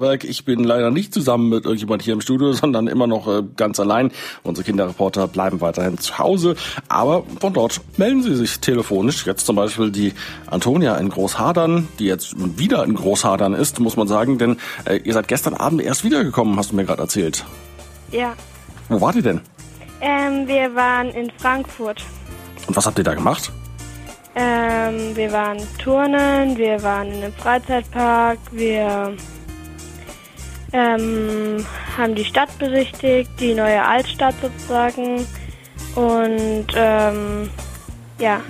Ich bin leider nicht zusammen mit irgendjemand hier im Studio, sondern immer noch äh, ganz allein. Unsere Kinderreporter bleiben weiterhin zu Hause, aber von dort melden sie sich telefonisch. Jetzt zum Beispiel die Antonia in Großhadern, die jetzt wieder in Großhadern ist, muss man sagen, denn äh, ihr seid gestern Abend erst wiedergekommen, hast du mir gerade erzählt. Ja. Wo wart ihr denn? Ähm, wir waren in Frankfurt. Und was habt ihr da gemacht? Ähm, wir waren turnen, wir waren in einem Freizeitpark, wir ähm, haben die Stadt besichtigt, die neue Altstadt sozusagen. Und ähm, ja.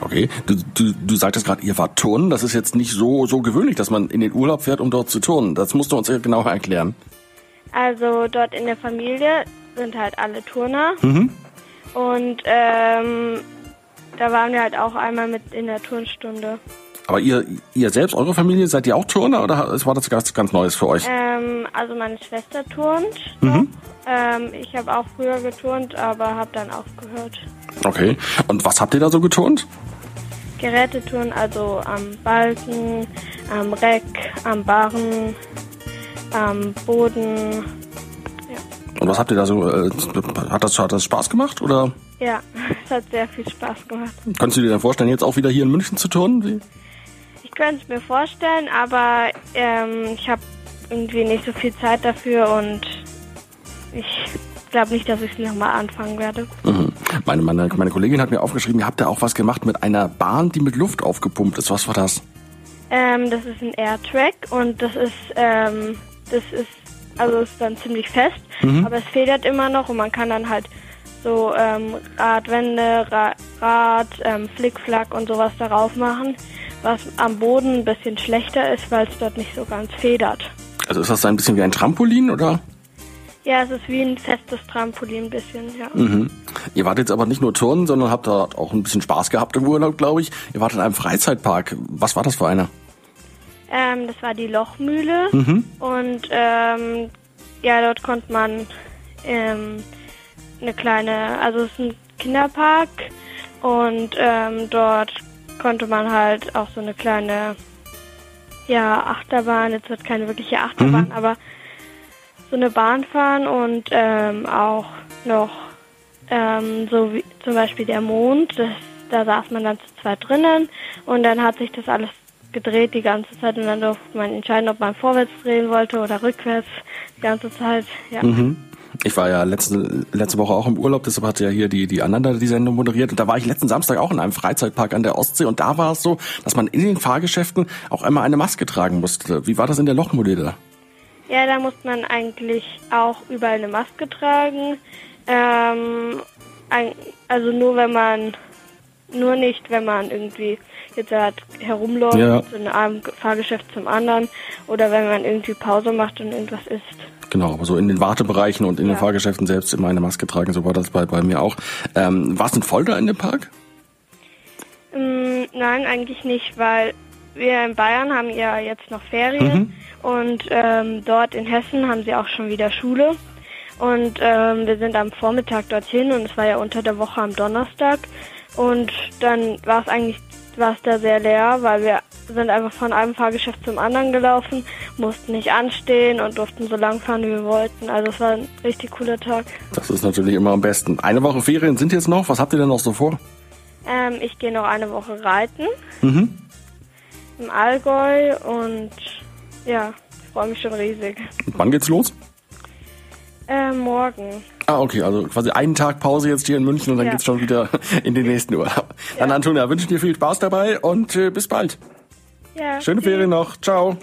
Okay, du, du, du sagtest gerade, ihr wart turnen. Das ist jetzt nicht so, so gewöhnlich, dass man in den Urlaub fährt, um dort zu turnen. Das musst du uns ja genauer erklären. Also dort in der Familie sind halt alle Turner. Mhm. Und ähm, da waren wir halt auch einmal mit in der Turnstunde. Aber ihr, ihr selbst, eure Familie, seid ihr auch Turner oder war das ganz, ganz Neues für euch? Ähm, also meine Schwester turnt. Mhm. Ähm, ich habe auch früher geturnt, aber habe dann aufgehört. Okay. Und was habt ihr da so geturnt? Gerätetouren, also am Balken, am Reck, am Barren, am Boden. Und was habt ihr da so, äh, hat, das, hat das Spaß gemacht oder? Ja, es hat sehr viel Spaß gemacht. Kannst du dir denn vorstellen, jetzt auch wieder hier in München zu turnen? Wie? Ich könnte es mir vorstellen, aber ähm, ich habe irgendwie nicht so viel Zeit dafür und ich glaube nicht, dass ich es nochmal anfangen werde. Mhm. Meine, meine, meine Kollegin hat mir aufgeschrieben, ihr habt ja auch was gemacht mit einer Bahn, die mit Luft aufgepumpt ist. Was war das? Ähm, das ist ein Airtrack und das ist, ähm, das ist, also ist dann ziemlich fest, Mhm. aber es federt immer noch und man kann dann halt so ähm, Radwände, Ra Rad, ähm, Flickflack und sowas darauf machen, was am Boden ein bisschen schlechter ist, weil es dort nicht so ganz federt. Also ist das ein bisschen wie ein Trampolin oder? Ja, es ist wie ein festes Trampolin ein bisschen, ja. Mhm. Ihr wart jetzt aber nicht nur turnen, sondern habt da auch ein bisschen Spaß gehabt im Urlaub, glaube ich. Ihr wart in einem Freizeitpark. Was war das für einer? Ähm, das war die Lochmühle Mhm. und ähm, ja, dort konnte man ähm, eine kleine, also es ist ein Kinderpark und ähm, dort konnte man halt auch so eine kleine, ja, Achterbahn, jetzt wird keine wirkliche Achterbahn, Mhm. aber so eine Bahn fahren und ähm, auch noch ähm, so wie zum Beispiel der Mond, das, da saß man dann zu zweit drinnen und dann hat sich das alles gedreht die ganze Zeit und dann durfte man entscheiden, ob man vorwärts drehen wollte oder rückwärts die ganze Zeit. Ja. Mhm. Ich war ja letzte, letzte Woche auch im Urlaub, deshalb hat ja hier die, die Ananda die Sendung moderiert. Und da war ich letzten Samstag auch in einem Freizeitpark an der Ostsee. Und da war es so, dass man in den Fahrgeschäften auch einmal eine Maske tragen musste. Wie war das in der da? Ja, da muss man eigentlich auch überall eine Maske tragen. Ähm, also nur wenn man, nur nicht, wenn man irgendwie jetzt halt herumläuft, Ja. von einem Fahrgeschäft zum anderen oder wenn man irgendwie Pause macht und irgendwas isst. Genau, aber so in den Wartebereichen und in den Ja. Fahrgeschäften selbst immer eine Maske tragen. So war das bei, bei mir auch. Ähm, war es denn voll da in dem Park? Mm, nein, eigentlich nicht, weil wir in Bayern haben ja jetzt noch Ferien und ähm, dort in Hessen haben sie auch schon wieder Schule. Und ähm, wir sind am Vormittag dorthin und es war ja unter der Woche am Donnerstag. Und dann war es eigentlich war es da sehr leer, weil wir sind einfach von einem Fahrgeschäft zum anderen gelaufen, mussten nicht anstehen und durften so lang fahren, wie wir wollten. Also es war ein richtig cooler Tag. Das ist natürlich immer am besten. Eine Woche Ferien sind jetzt noch. Was habt ihr denn noch so vor? Ähm, ich gehe noch eine Woche reiten Mhm. im Allgäu und ja, ich freue mich schon riesig. Und wann geht's los? Äh, morgen. Ah, okay, also quasi einen Tag Pause jetzt hier in München und dann Ja. geht's schon wieder in den nächsten Urlaub. Dann Antonia, wünsche dir viel Spaß dabei und äh, bis bald. Ja, Schöne tschüss. Ferien noch. Ciao.